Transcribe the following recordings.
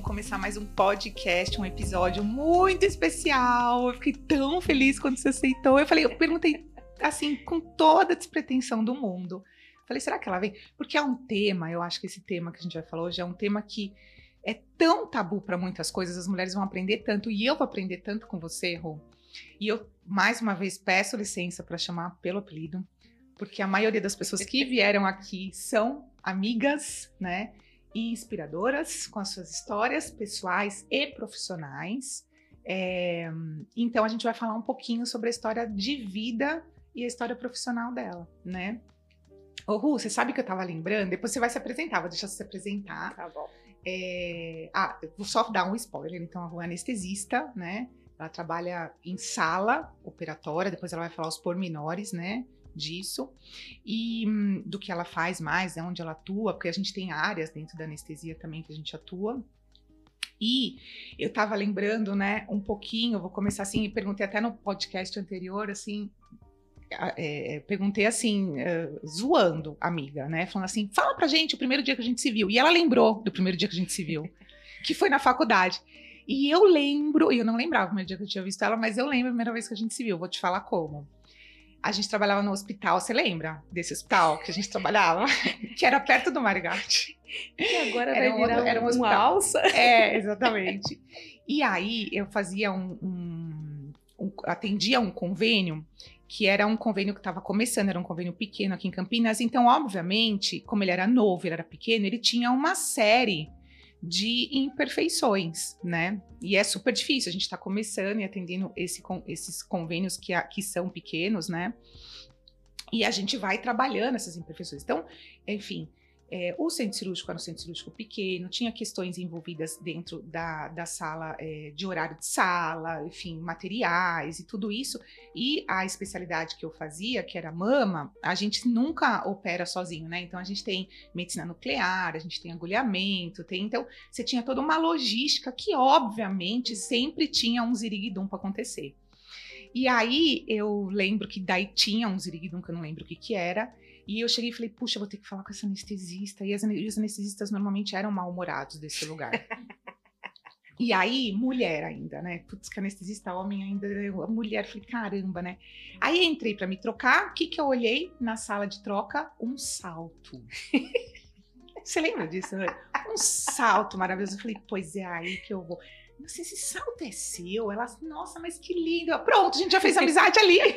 vamos começar mais um podcast, um episódio muito especial. Eu fiquei tão feliz quando você aceitou. Eu falei, eu perguntei assim, com toda a despretensão do mundo. Falei, será que ela vem? Porque é um tema, eu acho que esse tema que a gente vai falar hoje é um tema que é tão tabu para muitas coisas, as mulheres vão aprender tanto, e eu vou aprender tanto com você, Rô. E eu, mais uma vez, peço licença para chamar pelo apelido, porque a maioria das pessoas que vieram aqui são amigas, né? E inspiradoras com as suas histórias pessoais e profissionais. É, então a gente vai falar um pouquinho sobre a história de vida e a história profissional dela, né? Ô, Ru, você sabe que eu tava lembrando? Depois você vai se apresentar, vou deixar você se apresentar. Tá bom. É... Ah, vou só dar um spoiler. Então, a Ru é anestesista, né? Ela trabalha em sala operatória, depois ela vai falar os pormenores, né? Disso e hum, do que ela faz mais, né, onde ela atua, porque a gente tem áreas dentro da anestesia também que a gente atua. E eu estava lembrando, né, um pouquinho, vou começar assim, perguntei até no podcast anterior, assim, é, perguntei assim, uh, zoando, amiga, né? Falando assim, fala pra gente o primeiro dia que a gente se viu. E ela lembrou do primeiro dia que a gente se viu, que foi na faculdade. E eu lembro, e eu não lembrava o primeiro dia que eu tinha visto ela, mas eu lembro a primeira vez que a gente se viu. Vou te falar como. A gente trabalhava no hospital, você lembra desse hospital que a gente trabalhava? que era perto do Marigate. E agora era vai virar um, era um uma alça? É, exatamente. E aí eu fazia um, um, um atendia um convênio que era um convênio que estava começando, era um convênio pequeno aqui em Campinas. Então, obviamente, como ele era novo, ele era pequeno, ele tinha uma série de imperfeições, né? E é super difícil, a gente está começando e atendendo esse, esses convênios que, que são pequenos, né? E a gente vai trabalhando essas imperfeições. Então, enfim, é, o centro cirúrgico era um centro cirúrgico pequeno, tinha questões envolvidas dentro da, da sala, é, de horário de sala, enfim, materiais e tudo isso. E a especialidade que eu fazia, que era mama, a gente nunca opera sozinho, né? Então a gente tem medicina nuclear, a gente tem agulhamento, tem. Então você tinha toda uma logística que, obviamente, sempre tinha um ziriguidum para acontecer. E aí eu lembro que daí tinha um ziriguidum que eu não lembro o que que era. E eu cheguei e falei, puxa, vou ter que falar com essa anestesista. E, as, os anestesistas normalmente eram mal-humorados desse lugar. E aí, mulher ainda, né? Putz, que anestesista homem ainda, a mulher, falei, caramba, né? Aí entrei para me trocar, o que que eu olhei na sala de troca? Um salto. Você lembra disso, né? Um salto maravilhoso. Eu falei, pois é aí que eu vou. Nossa, esse salto é seu? Ela, nossa, mas que lindo. Pronto, a gente já fez amizade ali.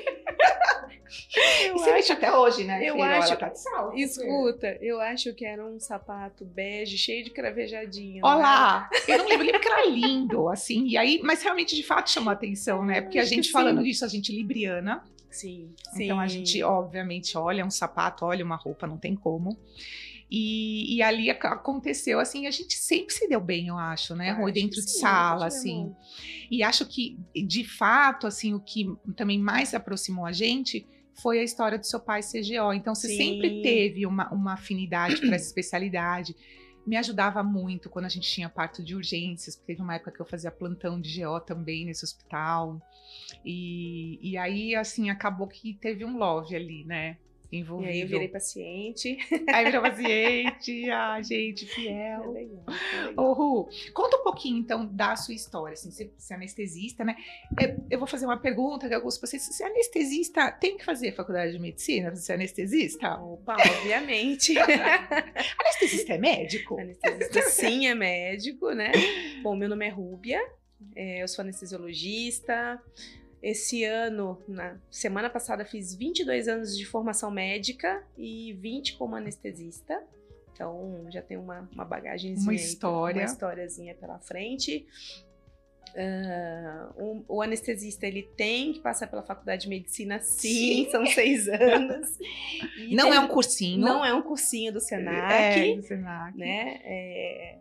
Eu e você acho, até hoje, né? Eu filho? acho. Tá salto, escuta, filho. eu acho que era um sapato bege, cheio de cravejadinho. Olá! Né? Eu não lembro, lembro que era lindo, assim. E aí, mas realmente, de fato, chamou a atenção, né? Porque a gente falando sim. disso, a gente libriana. Sim, sim. Então a gente, obviamente, olha um sapato, olha uma roupa, não tem como. E, e, ali aconteceu assim, a gente sempre se deu bem, eu acho, né? Rui dentro de sala, assim. E acho que, de fato, assim, o que também mais aproximou a gente foi a história do seu pai CGO. Então, você sim. sempre teve uma, uma afinidade para essa especialidade. Me ajudava muito quando a gente tinha parto de urgências, porque teve uma época que eu fazia plantão de GO também nesse hospital. E, e aí, assim, acabou que teve um love ali, né? Envolvido. E aí eu virei paciente. Aí virou paciente, a gente, fiel. É legal, é legal. Ô, Ru, conta um pouquinho, então, da sua história, assim, você, você é anestesista, né? Eu, vou fazer uma pergunta que alguns vocês, você é anestesista, tem que fazer faculdade de medicina pra ser anestesista? Opa, obviamente. anestesista é médico? Anestesista sim é médico, né? Bom, meu nome é Rúbia, é, eu sou anestesiologista, esse ano, na semana passada, fiz 22 anos de formação médica e 20 como anestesista. Então, já tem uma, uma bagagemzinha. Uma história. Aí, uma historiazinha pela frente. Uh, um, o anestesista ele tem que passar pela faculdade de medicina, sim, sim. são seis anos. não tem, é um cursinho. Não é um cursinho do Senac. É, do Senac. Né? É,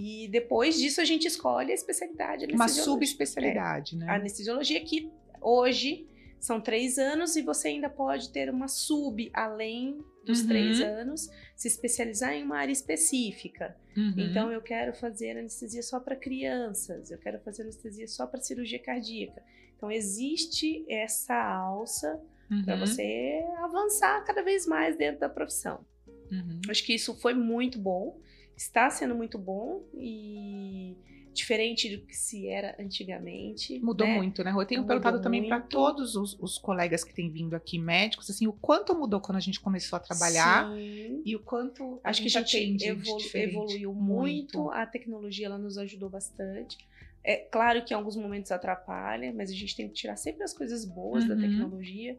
e depois disso a gente escolhe a especialidade. Uma subespecialidade, é, né? A anestesiologia que hoje são três anos e você ainda pode ter uma sub além dos uhum. três anos, se especializar em uma área específica. Uhum. Então eu quero fazer anestesia só para crianças, eu quero fazer anestesia só para cirurgia cardíaca. Então existe essa alça uhum. para você avançar cada vez mais dentro da profissão. Uhum. Acho que isso foi muito bom está sendo muito bom e diferente do que se era antigamente. Mudou né? muito, né? Eu tenho Mudou perguntado também para muito. todos os, os colegas que têm vindo aqui, médicos, assim, o quanto mudou quando a gente começou a trabalhar Sim. e o quanto Acho que a gente atende de evolu- diferente. evoluiu muito. a tecnologia ela nos ajudou bastante. É claro que em alguns momentos atrapalha, mas a gente tem que tirar sempre as coisas boas da Uhum. tecnologia.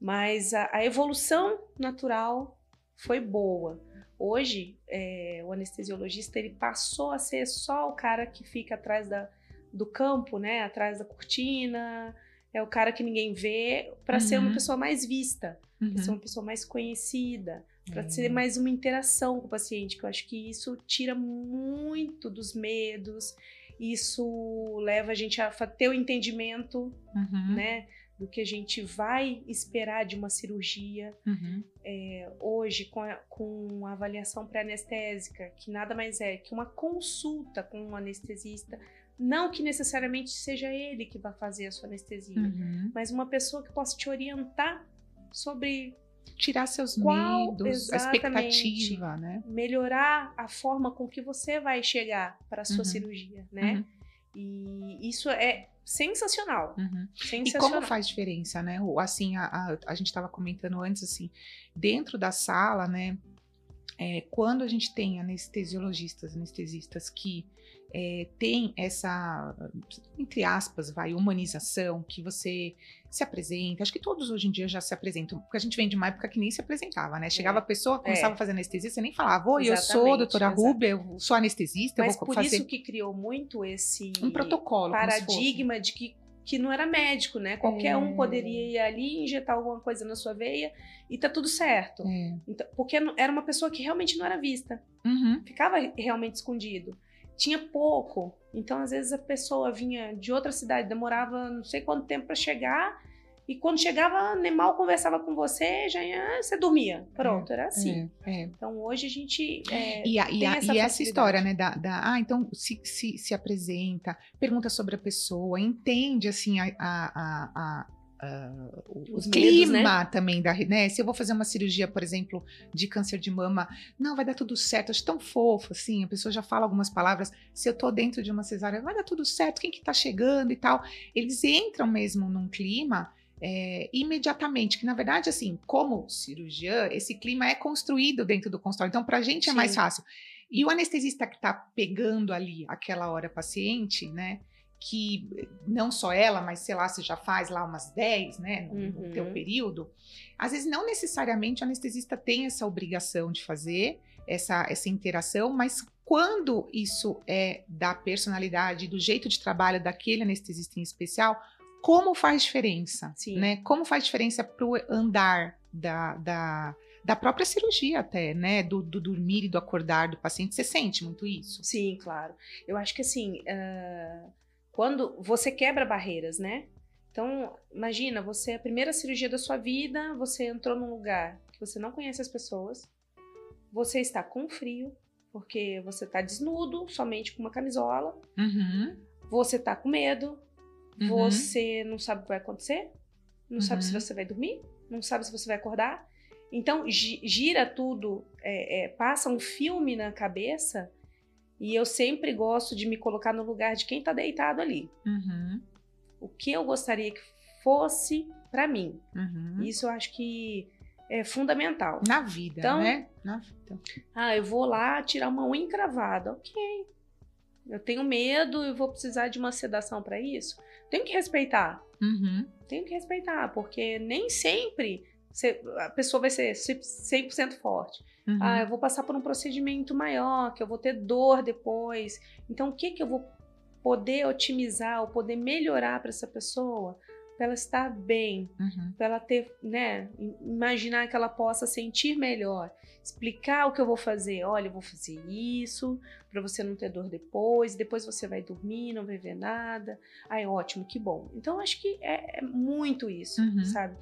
Mas a, a evolução natural foi boa. Hoje, é, o anestesiologista ele passou a ser só o cara que fica atrás da, do campo, né? Atrás da cortina. É o cara que ninguém vê, para ser uma Uhum. pessoa mais vista, Uhum. para ser uma pessoa mais conhecida para É. ser mais uma interação com o paciente, que eu acho que isso tira muito dos medos, isso leva a gente a ter o entendimento, Uhum. né, do que a gente vai esperar de uma cirurgia Uhum. É, hoje com a, com a avaliação pré-anestésica, que nada mais é que uma consulta com um anestesista, não que necessariamente seja ele que vai fazer a sua anestesia, Uhum. mas uma pessoa que possa te orientar sobre Tirar seus Qual- medos, a expectativa, né? melhorar a forma com que você vai chegar para a sua Uhum. cirurgia, né? E isso é sensacional, Uhum. E sensacional. como faz diferença, né? Assim, a, a, a gente estava comentando antes, assim, dentro da sala, né? é, quando a gente tem anestesiologistas, anestesistas que é, tem essa, entre aspas, vai, humanização, que você se apresenta. Acho que todos hoje em dia já se apresentam, porque a gente vem de uma época que nem se apresentava, né? Chegava a pessoa, começava É. a fazer anestesia, você nem falava, oi, eu sou doutora. Rubia, eu sou anestesista, Mas eu vou por fazer isso que criou muito esse um protocolo. paradigma de que, que não era médico, né? Qualquer É. um poderia ir ali injetar alguma coisa na sua veia e tá tudo certo. É. Então, porque era uma pessoa que realmente não era vista. Uhum. ficava realmente escondido. Tinha pouco, então às vezes a pessoa vinha de outra cidade, demorava não sei quanto tempo para chegar, e quando chegava, nem mal conversava com você, já ia, você dormia. Pronto, era assim. É, é. Então hoje a gente. é, E, a- e a- essa e essa história, né, da, da- ah, então se, se, se apresenta, pergunta sobre a pessoa, entende, assim, a, a, o Os o medos, clima também da, né, se eu vou fazer uma cirurgia, por exemplo, de câncer de mama, não, vai dar tudo certo, acho tão fofo, assim, a pessoa já fala algumas palavras, se eu tô dentro de uma cesárea, vai dar tudo certo, quem que tá chegando e tal, eles entram mesmo num clima é, imediatamente, que na verdade, assim, como cirurgiã, esse clima é construído dentro do consultório, então pra gente é Sim. mais fácil. E o anestesista que está pegando ali aquela hora paciente, né? Que não só ela, mas sei lá, você já faz lá umas 10, né? No, no Uhum. teu período. Às vezes, não necessariamente o anestesista tem essa obrigação de fazer essa, essa interação, mas quando isso é da personalidade, do jeito de trabalho daquele anestesista em especial, como faz diferença? Sim. Né? Como faz diferença para o andar da, da, da própria cirurgia até, né? Do, do dormir e do acordar do paciente. Você sente muito isso? Sim, claro. Eu acho que assim, ah, quando você quebra barreiras, né? Então, imagina, você é a primeira cirurgia da sua vida, você entrou num lugar que você não conhece as pessoas, você está com frio, porque você está desnudo, somente com uma camisola, Uhum. você está com medo, Uhum. você não sabe o que vai acontecer, não sabe se Uhum. você vai dormir, não sabe se você vai acordar. Então, gi- gira tudo, é, é, passa um filme na cabeça, e eu sempre gosto de me colocar no lugar de quem está deitado ali. Uhum. O que eu gostaria que fosse para mim. Uhum. Isso eu acho que é fundamental. Na vida, Então- né? Na vida. Ah, eu vou lá tirar uma unha encravada. Ok. Eu tenho medo, eu vou precisar de uma sedação para isso. Tenho que respeitar. Uhum. Tenho que respeitar, porque nem sempre você- a pessoa vai ser 100% forte. Uhum. Ah, eu vou passar por um procedimento maior, que eu vou ter dor depois. Então, o que que eu vou poder otimizar ou poder melhorar para essa pessoa? Para ela estar bem, Uhum. para ela ter, né, im- imaginar que ela possa sentir melhor, explicar o que eu vou fazer. Olha, eu vou fazer isso para você não ter dor depois. Depois você vai dormir, não vai ver nada. Ai, ótimo, que bom. Então acho que é, é muito isso, Uhum. sabe?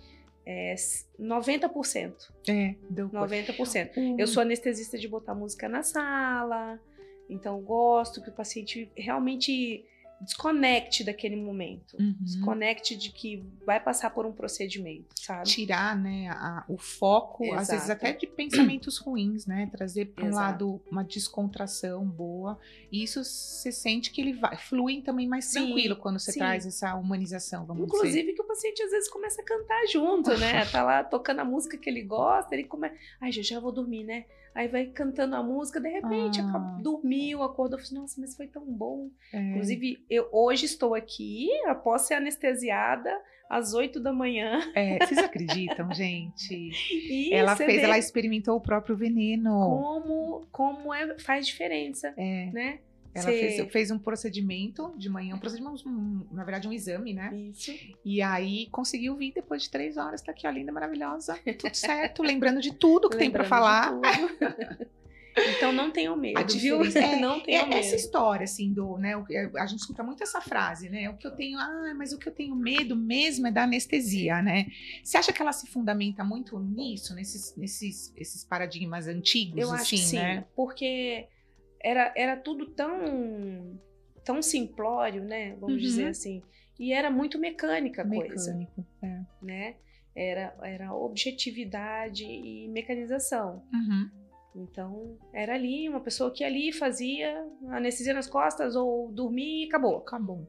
É s- 90%. É, deu 90%. Uhum. Eu sou anestesista de botar música na sala, então gosto que o paciente realmente desconecte daquele momento. Uhum. Desconecte de que vai passar por um procedimento, sabe? Tirar, né, a, o foco, Exato. às vezes até de pensamentos ruins, né? Trazer para um Exato. lado uma descontração boa. E isso você sente que ele vai, flui também mais Sim, tranquilo quando você sim. traz essa humanização, vamos dizer. Inclusive que o paciente às vezes começa a cantar junto, né? Tá lá tocando a música que ele gosta, ele começa. Ai, já já vou dormir, né? Aí vai cantando a música, de repente Ah. acaba- dormiu, acordou, falou, nossa, mas foi tão bom. É. Inclusive, eu hoje estou aqui, após ser anestesiada, às 8 da manhã. É, vocês acreditam, gente? E ela fez, vê ela experimentou o próprio veneno. como, como é, faz diferença, É, né? Ela fez, fez um procedimento de manhã, um procedimento, um- na verdade, um exame, né? Isso. E aí conseguiu vir depois de três horas, tá aqui, ó, linda, maravilhosa, tudo certo, lembrando de tudo que tem pra Lembrando falar. de tudo. então não tenham medo, viu? é, não tenham É, medo. essa história, assim, do, né, a gente escuta muito essa frase, né, o que eu tenho, ah, mas o que eu tenho medo mesmo é da anestesia, né? Você acha que ela se fundamenta muito nisso, nesses, nesses esses paradigmas antigos, Eu assim, acho que sim, né? porque era, era tudo tão, tão simplório, né? Vamos Uhum. dizer assim. E era muito mecânica a coisa, Mecânico, é. né? Era, era objetividade e mecanização. Uhum. Então, era ali, uma pessoa que ali fazia anestesia nas costas ou dormia e acabou. Acabou.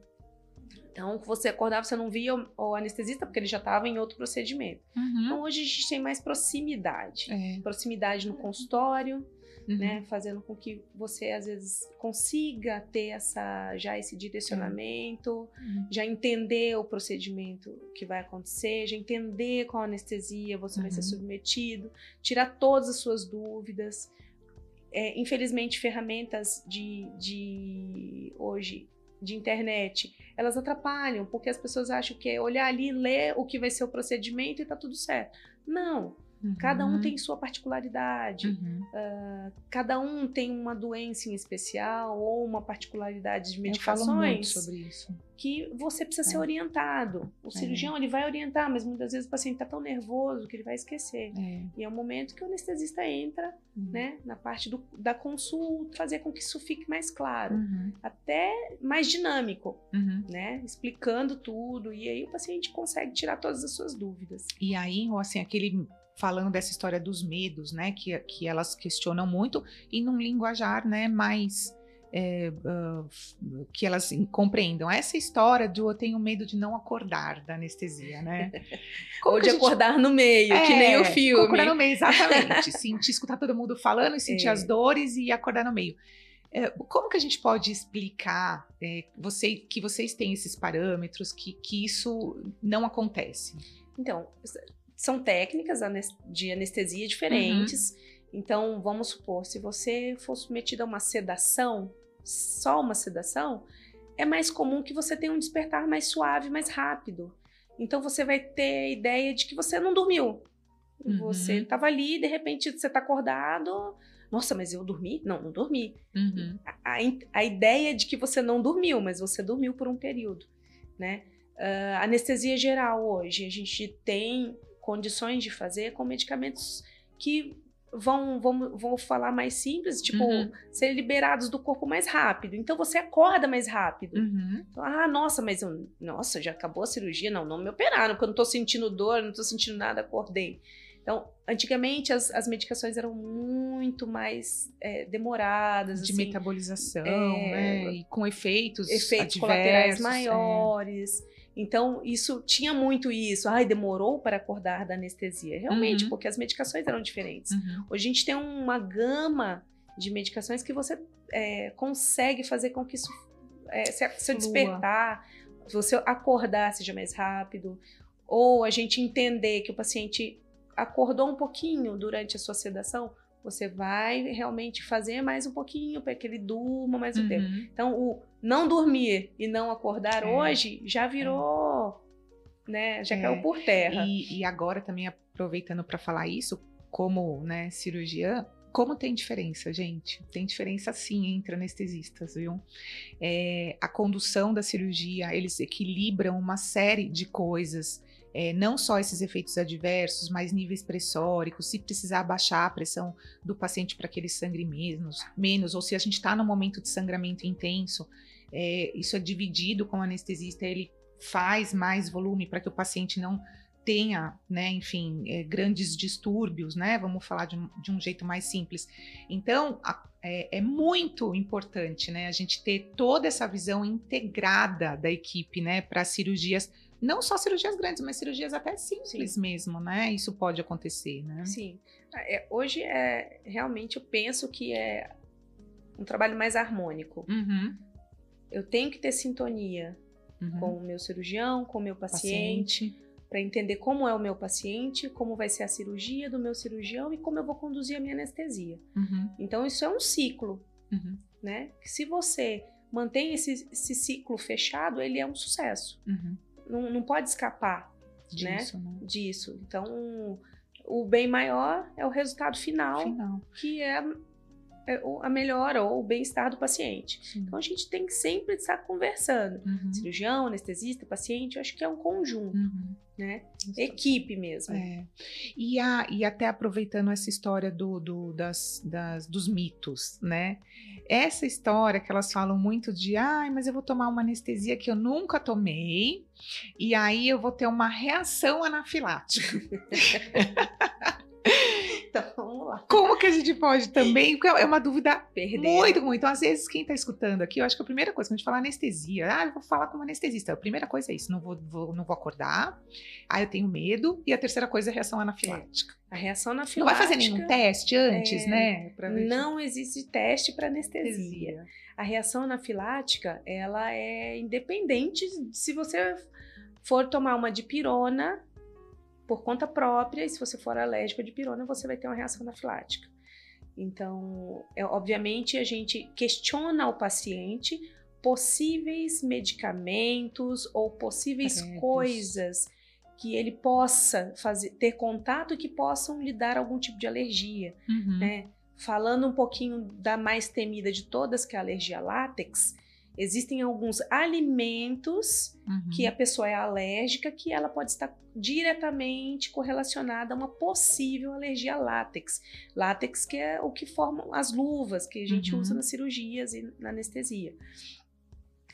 Então, você acordava, você não via o, o anestesista porque ele já estava em outro procedimento. Uhum. Então, hoje a gente tem mais proximidade. É. Proximidade no consultório, Uhum. né, fazendo com que você às vezes consiga ter essa já esse direcionamento, Uhum. já entender o procedimento que vai acontecer, já entender qual anestesia você vai ser Uhum. submetido, tirar todas as suas dúvidas. É, infelizmente, ferramentas de, de hoje de internet, elas atrapalham, porque as pessoas acham que é olhar ali, ler o que vai ser o procedimento e tá tudo certo. Não, cada um Uhum. tem sua particularidade. Uhum. Cada um tem uma doença em especial ou uma particularidade de medicações sobre isso. que você precisa ser É. orientado. O cirurgião ele vai orientar, mas muitas vezes o paciente está tão nervoso que ele vai esquecer. É. E é o momento que o anestesista entra, Uhum. né, na parte do- da consulta, fazer com que isso fique mais claro, Uhum. até mais dinâmico, Uhum. né, explicando tudo e aí o paciente consegue tirar todas as suas dúvidas. E aí, ou assim, aquele falando dessa história dos medos, né, que, que elas questionam muito e num linguajar, né, mais é, f- que elas compreendam essa história de eu tenho medo de não acordar da anestesia, né? Como Ou de gente- acordar no meio, que nem o É, filme. Acordar no meio, exatamente. sentir, escutar todo mundo falando e sentir É. as dores e acordar no meio. É, como que a gente pode explicar é, você, que vocês têm esses parâmetros, que, que isso não acontece? Então, são técnicas de anestesia diferentes. Uhum. Então, vamos supor, se você for submetido a uma sedação, só uma sedação, é mais comum que você tenha um despertar mais suave, mais rápido. Então, você vai ter a ideia de que você não dormiu. Uhum. Você estava ali, de repente você está acordado. Nossa, mas eu dormi? Não, não dormi. Uhum. a, a ideia de que você não dormiu, mas você dormiu por um período, né? Ah, anestesia geral hoje, a gente tem condições de fazer com medicamentos que vão, vão, vão falar mais simples, tipo, Uhum. ser liberados do corpo mais rápido. Então você acorda mais rápido. Uhum. Então, ah, nossa, mas eu, nossa, já acabou a cirurgia? Não, não me operaram, porque eu não tô sentindo dor, não tô sentindo nada, acordei. Então, antigamente as, as medicações eram muito mais é, demoradas, De assim, metabolização, é, né? E com efeitos, efeitos colaterais é. Então, isso tinha muito isso. Ai, demorou para acordar da anestesia. Realmente, Uhum. porque as medicações eram diferentes. Uhum. Hoje a gente tem uma gama de medicações que você é, consegue fazer com que isso, é, se, se despertar, você acordar seja mais rápido, ou a gente entender que o paciente acordou um pouquinho durante a sua sedação, você vai realmente fazer mais um pouquinho para que ele durma mais um tempo. Uhum. Então, o não dormir e não acordar É. hoje já virou, né, já É. caiu por terra. E, e agora também aproveitando para falar isso, como né, cirurgiã, como tem diferença, gente? Tem diferença sim entre anestesistas, viu? É, a condução da cirurgia, eles equilibram uma série de coisas. É, não só esses efeitos adversos, mas níveis pressóricos, se precisar baixar a pressão do paciente para que ele sangre menos, menos, ou se a gente está num momento de sangramento intenso, é, isso é dividido com o anestesista, ele faz mais volume para que o paciente não tenha, né, enfim, é, grandes distúrbios, né? Vamos falar de um, de um jeito mais simples. Então, a, é, é, muito importante, né, a gente ter toda essa visão integrada da equipe, né, para cirurgias, não só cirurgias grandes, mas cirurgias até simples Sim. mesmo, né? Isso pode acontecer, né? Sim. É, hoje é realmente eu penso que é um trabalho mais harmônico. Uhum. Eu tenho que ter sintonia uhum. com o meu cirurgião, com o meu paciente, paciente. para entender como é o meu paciente, como vai ser a cirurgia do meu cirurgião e como eu vou conduzir a minha anestesia. Uhum. Então, isso é um ciclo, uhum. né? Que se você mantém esse, esse, ciclo fechado, ele é um sucesso. Uhum. Não, não pode escapar né, disso, né? Né? disso. Então, o bem maior é o resultado final, final. que é é, a melhora ou o bem-estar do paciente. Sim. Então a gente tem que sempre estar conversando. Uhum. Cirurgião, anestesista, paciente, eu acho que é um conjunto, uhum. né? Equipe mesmo. É. E, a, e até aproveitando essa história do, do das, das, dos mitos, né? Essa história que elas falam muito de, ai, mas eu vou tomar uma anestesia que eu nunca tomei, e aí eu vou ter uma reação anafilática. Então, vamos lá. Como que a gente pode também? Porque é uma dúvida Perder. muito, muito. Então, às vezes, quem está escutando aqui, eu acho que a primeira coisa, quando a gente fala anestesia, ah, eu vou falar como anestesista. A primeira coisa é isso, não vou, vou não vou acordar, aí eu tenho medo, e a terceira coisa é a reação anafilática. É. A reação anafilática. Não vai fazer nenhum teste antes, é, né? Não existe teste para anestesia. anestesia. A reação anafilática, ela é independente se você for tomar uma dipirona por conta própria, e se você for alérgico de pirona, você vai ter uma reação anafilática. Então, é, obviamente, a gente questiona o paciente possíveis medicamentos ou possíveis coisas que ele possa fazer, ter contato que possam lhe dar algum tipo de alergia, uhum. né? Falando um pouquinho da mais temida de todas, que é a alergia a látex, Existem alguns alimentos uhum. que a pessoa é alérgica que ela pode estar diretamente correlacionada a uma possível alergia a látex. Látex que é o que formam as luvas que a gente uhum. usa nas cirurgias e na anestesia.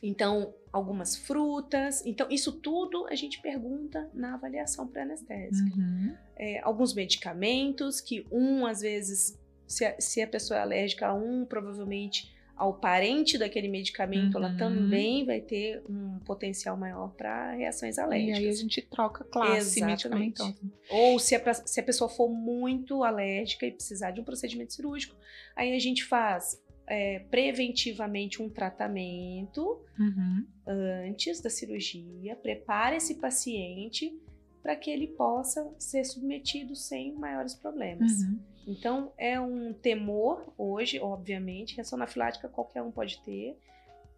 Então, algumas frutas. Então, isso tudo a gente pergunta na avaliação pré-anestésica. Uhum. É, alguns medicamentos que um, às vezes, se a, se a pessoa é alérgica a um, provavelmente ao parente daquele medicamento, uhum. ela também vai ter um potencial maior para reações alérgicas. E aí a gente troca classe medicamentosa. Ou se a, se a pessoa for muito alérgica e precisar de um procedimento cirúrgico, aí a gente faz é, preventivamente um tratamento uhum. antes da cirurgia, prepara esse paciente para que ele possa ser submetido sem maiores problemas. Uhum. Então, é um temor hoje, obviamente, reação anafilática qualquer um pode ter,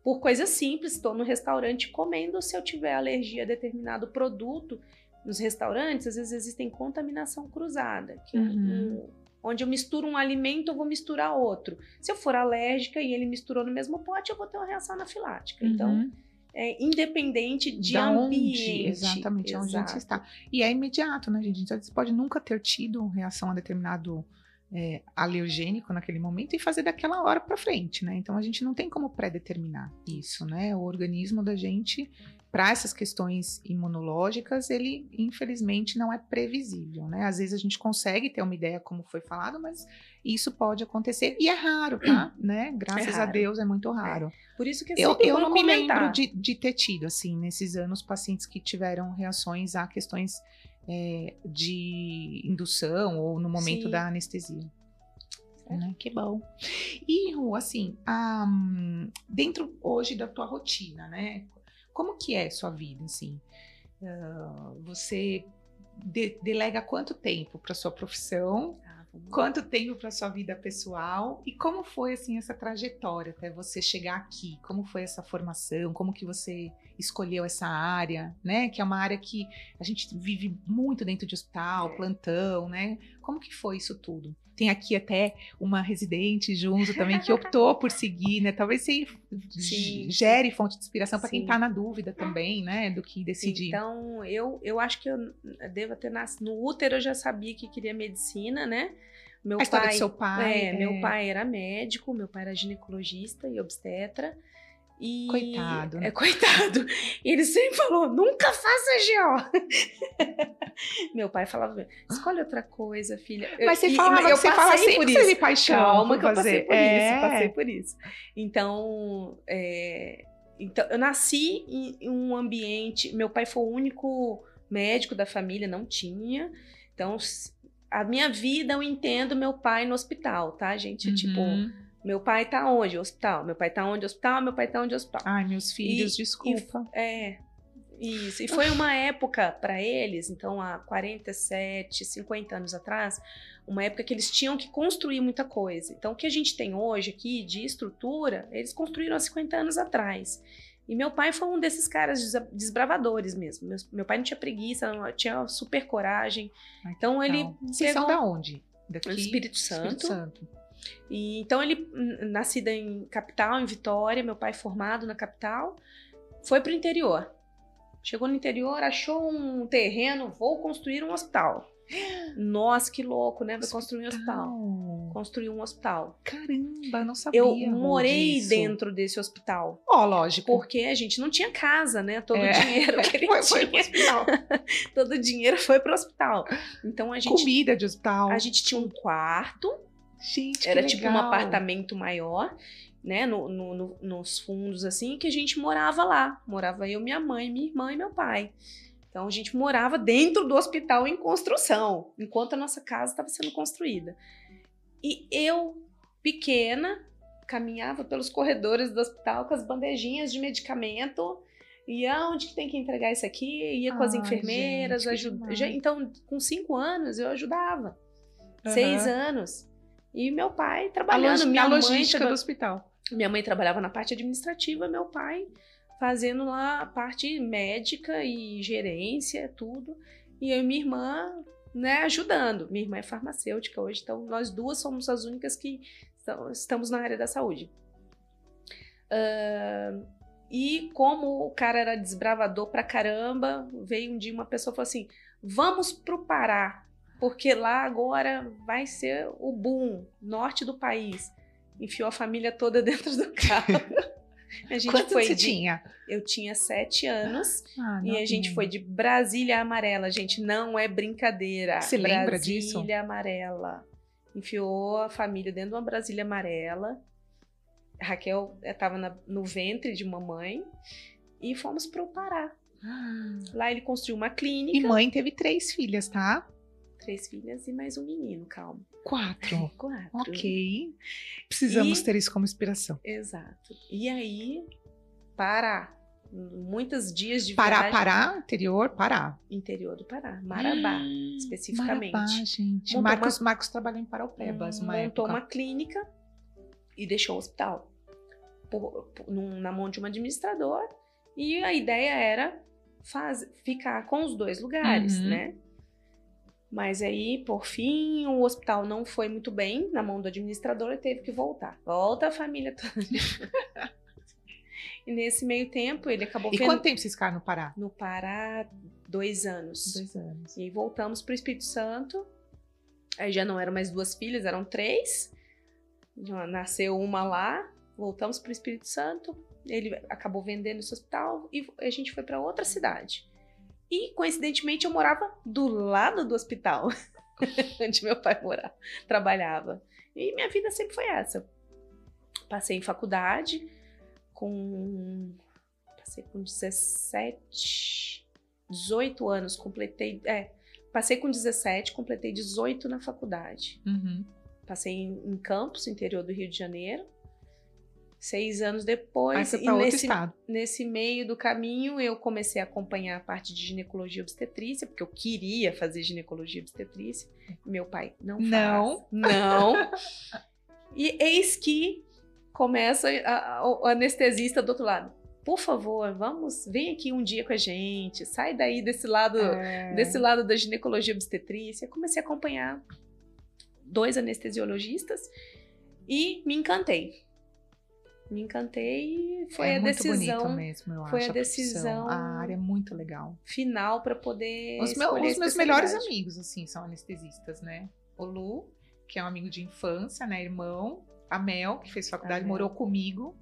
por coisas simples, estou no restaurante comendo, se eu tiver alergia a determinado produto, nos restaurantes, às vezes existem contaminação cruzada, que uhum. um, onde eu misturo um alimento, eu vou misturar outro. Se eu for alérgica e ele misturou no mesmo pote, eu vou ter uma reação anafilática. Então, uhum. Então, é, independente de da ambiente. Onde, exatamente, Exato. onde a gente está. E é imediato, né, gente? Então, você pode nunca ter tido reação a determinado é, alergênico naquele momento e fazer daquela hora para frente, né? Então a gente não tem como pré-determinar isso, né? O organismo da gente, para essas questões imunológicas, ele infelizmente não é previsível, né? Às vezes a gente consegue ter uma ideia, como foi falado, mas isso pode acontecer e é raro, tá? né? Graças é a Deus é muito raro. É. Por isso que eu, eu não comentar. me lembro de, de ter tido, assim, nesses anos, pacientes que tiveram reações a questões é, de indução ou no momento Sim. da anestesia. Né? Que bom. E, Ru, assim, dentro hoje da tua rotina, né? Como que é sua vida, assim? Uh, você de, delega quanto tempo para sua profissão? Ah, quanto tempo para sua vida pessoal? E como foi, assim, essa trajetória até você chegar aqui? Como foi essa formação? Como que você escolheu essa área, né? Que é uma área que a gente vive muito dentro de hospital, é. plantão, né? Como que foi isso tudo? Tem aqui até uma residente junto também que optou por seguir, né? Talvez você Sim. gere fonte de inspiração para quem está na dúvida também, né? Do que decidir. Então, eu, eu acho que eu devo ter nascido. No útero eu já sabia que queria medicina, né? Meu a história pai, do seu pai. É, é, meu pai era médico, meu pai era ginecologista e obstetra. E, Coitado. É, coitado. E ele sempre falou: nunca faça GO. Meu pai falava: escolhe outra coisa, filha. Mas você fala, eu você fala por sempre que isso. teve paixão. Calma por que eu passei por É. isso, passei por isso. Então, é, então, eu nasci em um ambiente. Meu pai foi o único médico da família, não tinha. Então, a minha vida eu entendo meu pai no hospital, tá, gente? Tipo, Uhum. Meu pai tá onde? Hospital. Meu pai tá onde? Hospital. Meu pai tá onde? Hospital. Ai, meus filhos, E- desculpa. É, isso. E foi uma época para eles, então há 47, 50 anos atrás, uma época que eles tinham que construir muita coisa. Então o que a gente tem hoje aqui de estrutura, eles construíram há 50 anos atrás. E meu pai foi um desses caras desbravadores mesmo. Meu, meu pai não tinha preguiça, não, tinha super coragem. Ai, Então ele. Vocês são pegou- da onde? Daqui? do Espírito Espírito Santo. E, então ele, nascida em capital, em Vitória, meu pai formado na capital, foi pro interior. Chegou no interior, achou um terreno, vou construir um hospital. Nossa, que louco, né? Vai construir um hospital. Construir um hospital. Caramba, não sabia. Eu morei disso. dentro desse hospital. Ó, lógico. Porque a gente não tinha casa, né? Todo É. o dinheiro que ele Foi- foi pro tinha, hospital. todo o dinheiro foi pro hospital. Então a gente, Comida de hospital. a gente tinha um quarto, Gente, que Era tipo um legal. apartamento maior, né? No, no- no- nos fundos, assim, que a gente morava lá. Morava eu, minha mãe, minha irmã e meu pai. Então a gente morava dentro do hospital em construção, enquanto a nossa casa estava sendo construída. E eu, pequena, caminhava pelos corredores do hospital com as bandejinhas de medicamento. E aonde que tem que entregar isso aqui? Ia com as Ai, enfermeiras, gente, que ajuda. demais. já- Então, com cinco anos, eu ajudava. Aham. Seis anos. E meu pai A, trabalhando. log- minha, a mãe logística traba- do hospital. minha mãe trabalhava na parte administrativa, meu pai fazendo lá a parte médica e gerência, tudo. E eu e minha irmã, né, ajudando. Minha irmã é farmacêutica hoje, então nós duas somos as únicas que estamos na área da saúde. Ah, e como o cara era desbravador pra caramba, veio um dia uma pessoa e falou assim: vamos pro Pará, porque lá agora vai ser o boom, norte do país. Enfiou a família toda dentro do carro. A gente Quantos foi você de- tinha? Eu tinha sete anos Ah, e a gente foi de Brasília Amarela. Gente, não é brincadeira. Você lembra Brasília disso? Amarela. Enfiou a família dentro de uma Brasília Amarela. Raquel estava no ventre de mamãe e fomos para o Pará. Lá ele construiu uma clínica, E mãe teve três filhas, tá? Três filhas e mais um menino, calma. Quatro. Quatro. Ok. Precisamos E- ter isso como inspiração. Exato. E aí, Pará. Muitos dias de Pará, viagem. Pará, interior, Pará. Interior do Pará. Marabá, especificamente. Marabá, gente. Montou Marcos, Marcos trabalhou em Paraupebas, uma montou época. uma clínica e deixou o hospital por- por- na mão de um administrador. E a ideia era faz- ficar com os dois lugares, Uhum. né? Mas aí, por fim, o hospital não foi muito bem na mão do administrador e teve que voltar. Volta a família toda. e nesse meio tempo, ele acabou E vendo quanto tempo vocês ficaram no Pará? no Pará dois anos. Dois anos. E voltamos para o Espírito Santo. Aí já não eram mais duas filhas, eram três. Nasceu uma lá. Voltamos para o Espírito Santo. Ele acabou vendendo esse hospital e a gente foi para outra cidade. E coincidentemente eu morava do lado do hospital, onde meu pai morava, trabalhava. E minha vida sempre foi essa. Passei em faculdade com passei com 17, 18 anos, completei, é, passei com 17, completei 18 na faculdade. Uhum. Passei em, em Campos, interior do Rio de Janeiro. Seis anos depois, e outro nesse, estado. nesse meio do caminho, eu comecei a acompanhar a parte de ginecologia obstetrícia, porque eu queria fazer ginecologia obstetrícia. Meu pai, não faz. Não. Não. E eis que começa a- a- o anestesista do outro lado. Por favor, vamos, vem aqui um dia com a gente, sai daí desse lado, É. desse lado da ginecologia e obstetrícia. Comecei a acompanhar dois anestesiologistas e me encantei. Me encantei e foi é a muito bonito decisão mesmo, eu foi acho, a decisão- profissão. A área é muito legal. final para poder Os, meu- a os meus melhores amigos, assim, são anestesistas, né? O Lu, que é um amigo de infância, né? Irmão. A Mel, que fez faculdade, A Mel. morou comigo.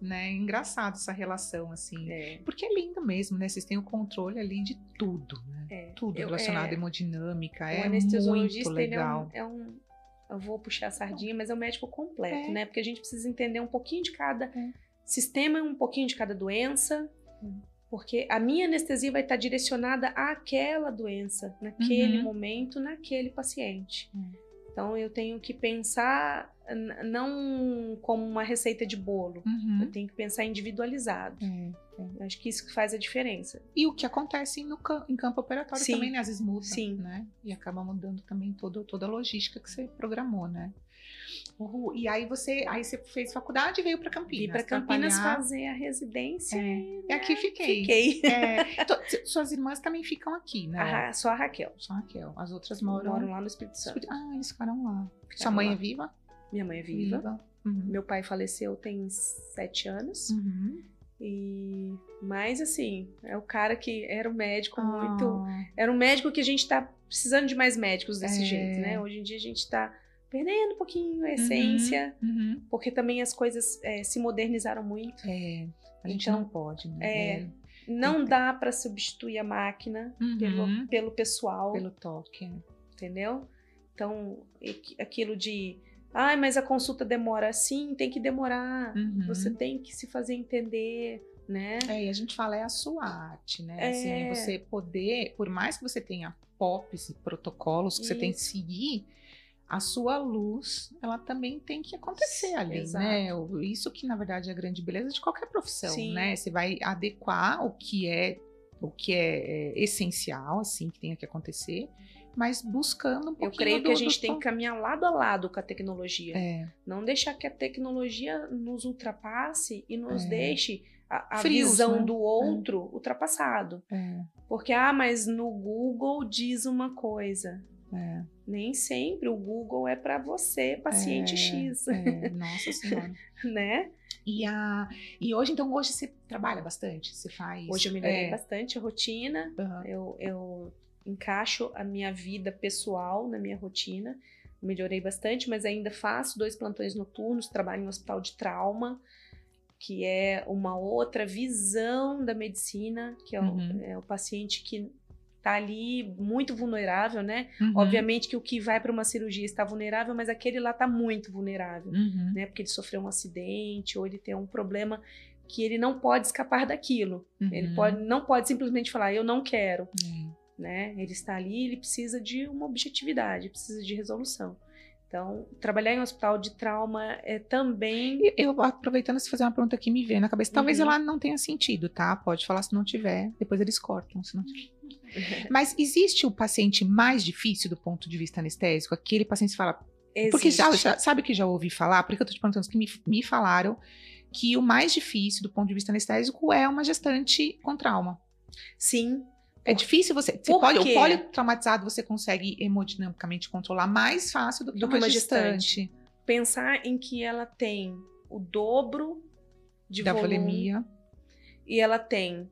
né? É engraçado essa relação, assim. É. Porque é lindo mesmo, né? Vocês têm o controle ali de tudo, né? É. Tudo Eu- relacionado à é, hemodinâmica. o É anestesiologista, muito é um, legal. é um- Eu vou puxar a sardinha, mas é um médico completo, É. né? Porque a gente precisa entender um pouquinho de cada É. sistema, um pouquinho de cada doença. Hum. Porque a minha anestesia vai estar direcionada àquela doença, naquele Uhum. momento, naquele paciente. Hum. Então eu tenho que pensar não como uma receita de bolo. Uhum. Eu tenho que pensar individualizado. É. Eu acho que isso que faz a diferença. E o que acontece no em campo operatório Sim. também, né? Às vezes muda, Sim. né? E acaba mudando também todo, toda a logística que você programou, né? Ru, E aí você, aí você fez faculdade e veio para Campinas. Vim para Campinas fazer a residência. É. e, aqui né, fiquei. Fiquei. É, então, suas irmãs também ficam aqui, né? A Ra- só a Raquel. Só a Raquel. As outras Moram, moram. lá no Espírito Santo. Ah, eles ficaram lá. Sua Ficaram mãe lá. é viva? Minha mãe é viva. Uhum. Meu pai faleceu tem sete anos. Uhum. E mas assim, é o cara que era um médico Ah, muito. Era um médico que a gente tá precisando de mais médicos desse É. jeito, né? Hoje em dia a gente tá perdendo um pouquinho a essência, uhum. porque também as coisas é, se modernizaram muito. É, a gente Então, não pode, né? é, Não dá para substituir a máquina Uhum. pelo, pelo pessoal, Pelo toque. é. entendeu? Então, aquilo de. Ai, mas a consulta demora. Sim, tem que demorar. Uhum. Você tem que se fazer entender, né? É, e a gente fala é a sua arte, né? É. Assim, é você poder, por mais que você tenha POPs e protocolos que você tem que Isso. seguir, a sua luz, ela também tem que acontecer ali, Exato. né? Isso que, na verdade, é a grande beleza de qualquer profissão, Sim. né? Você vai adequar o que é o que é, é, essencial, assim, que tenha que acontecer, mas buscando um pouquinho Eu creio do, que a gente tem que caminhar lado a lado com a tecnologia. É, Não deixar que a tecnologia nos ultrapasse e nos É. deixe a, a Frios, visão né? do outro ultrapassado. é, Porque, ah, mas no Google diz uma coisa. é, Nem sempre o Google é para você, paciente É, X, é, nossa senhora. né? E, a, e hoje, então, hoje você trabalha bastante? Você faz. Hoje eu melhorei é, bastante a rotina. aham. Eu, eu encaixo a minha vida pessoal na minha rotina. Melhorei bastante, mas ainda faço dois plantões noturnos, trabalho em um hospital de trauma, que é uma outra visão da medicina, que é o, Uhum. é o paciente que tá ali muito vulnerável, né? Uhum. Obviamente que o que vai para uma cirurgia está vulnerável, mas aquele lá tá muito vulnerável, Uhum. né? Porque ele sofreu um acidente ou ele tem um problema que ele não pode escapar daquilo. Ele Uhum. pode, não pode simplesmente falar, eu não quero É. né? Ele está ali, ele precisa de uma objetividade, precisa de resolução. Então, trabalhar em um hospital de trauma é também Eu, aproveitando se fazer uma pergunta que me veio na cabeça, talvez Uhum. ela não tenha sentido, tá? Pode falar se não tiver, depois eles cortam. Se não tiver. Mas existe o paciente mais difícil do ponto de vista anestésico? Aquele paciente que fala. Porque já, existe. já- sabe que já ouvi falar? Por que eu tô te perguntando? Que me, me falaram que o mais difícil do ponto de vista anestésico é uma gestante com trauma. Sim, É difícil você. você pode, o quê? politraumatizado você consegue hemodinamicamente controlar mais fácil do que, Do uma, que uma gestante, pensar em que ela tem o dobro de da volume volemia. e ela tem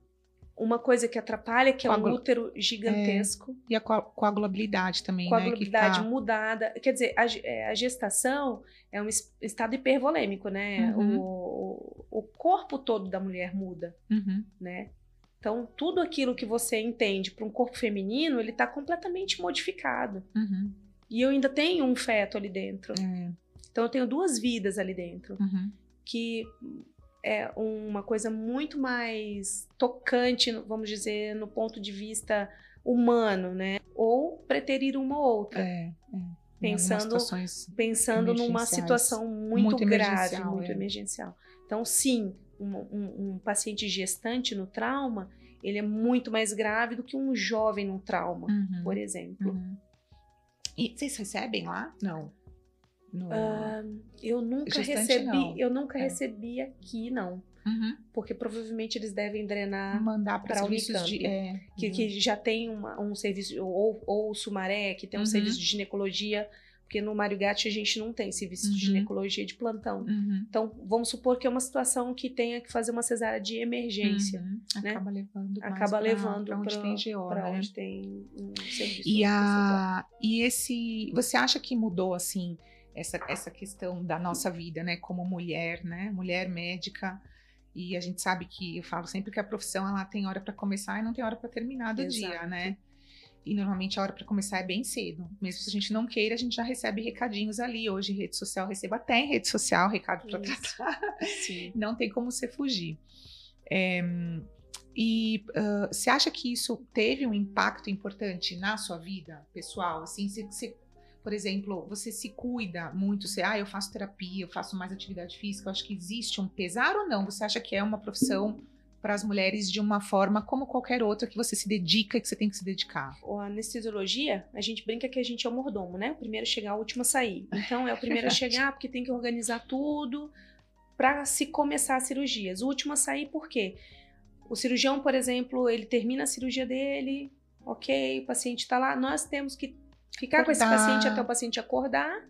uma coisa que atrapalha, que é um útero gigantesco, E a coa- coagulabilidade também, com a né? coagulabilidade tá- mudada. Quer dizer, a, é, a gestação é um es- estado hipervolêmico, né? Uhum. O, o, o corpo todo da mulher muda. Uhum. né? Então, tudo aquilo que você entende para um corpo feminino, ele está completamente modificado. Uhum. E eu ainda tenho um feto ali dentro. É, Então, eu tenho duas vidas ali dentro. uhum. Que é uma coisa muito mais tocante, vamos dizer, no ponto de vista humano, né? Ou preterir uma ou outra. É, é. Pensando- pensando numa situação muito, Muito grave, muito é. emergencial. Então, sim, um, um- um paciente gestante no trauma, ele é muito mais grave do que um jovem no trauma, Uhum, por exemplo. uhum. E vocês recebem lá? Não. No- Ah, eu nunca Gestante, recebi, não. eu nunca É. recebi aqui, não. Uhum. Porque provavelmente eles devem drenar Mandar para serviços de. É, que, uhum. que já tem uma- um serviço, ou, ou o Sumaré, que tem um Uhum. serviço de ginecologia, porque no Mário Gatti a gente não tem serviço Uhum. de ginecologia de plantão. Uhum. Então, vamos supor que é uma situação que tenha que fazer uma cesárea de emergência. Uhum. né? Acaba levando. Acaba pra- levando pra onde pra- tem GO, Para né? onde tem um serviço. E, a, e esse. Você acha que mudou, assim, essa, essa questão da nossa vida, né? Como mulher, né? Mulher médica. E a gente sabe que eu falo sempre que a profissão ela tem hora para começar e não tem hora para terminar do Exato. dia, né? E normalmente a hora para começar é bem cedo. Mesmo se a gente não queira, a gente já recebe recadinhos ali. Hoje, rede social, receba até em rede social recado para tratar. Sim. Não tem como você fugir. É, e ah, você acha que isso teve um impacto importante na sua vida pessoal? Assim, você, você- por exemplo, você se cuida muito, você, ah, eu faço terapia, eu faço mais atividade física, eu acho que existe um pesar ou não? Você acha que é uma profissão para as mulheres de uma forma como qualquer outra que você se dedica e que você tem que se dedicar? A anestesiologia, a gente brinca que a gente é o mordomo, né? O primeiro a chegar, o último a sair. Então, é o primeiro a chegar porque tem que organizar tudo para se começar as cirurgias. O último a sair por quê? O cirurgião, por exemplo, ele termina a cirurgia dele, ok, o paciente está lá, nós temos que ficar com esse Acordar. paciente até o paciente acordar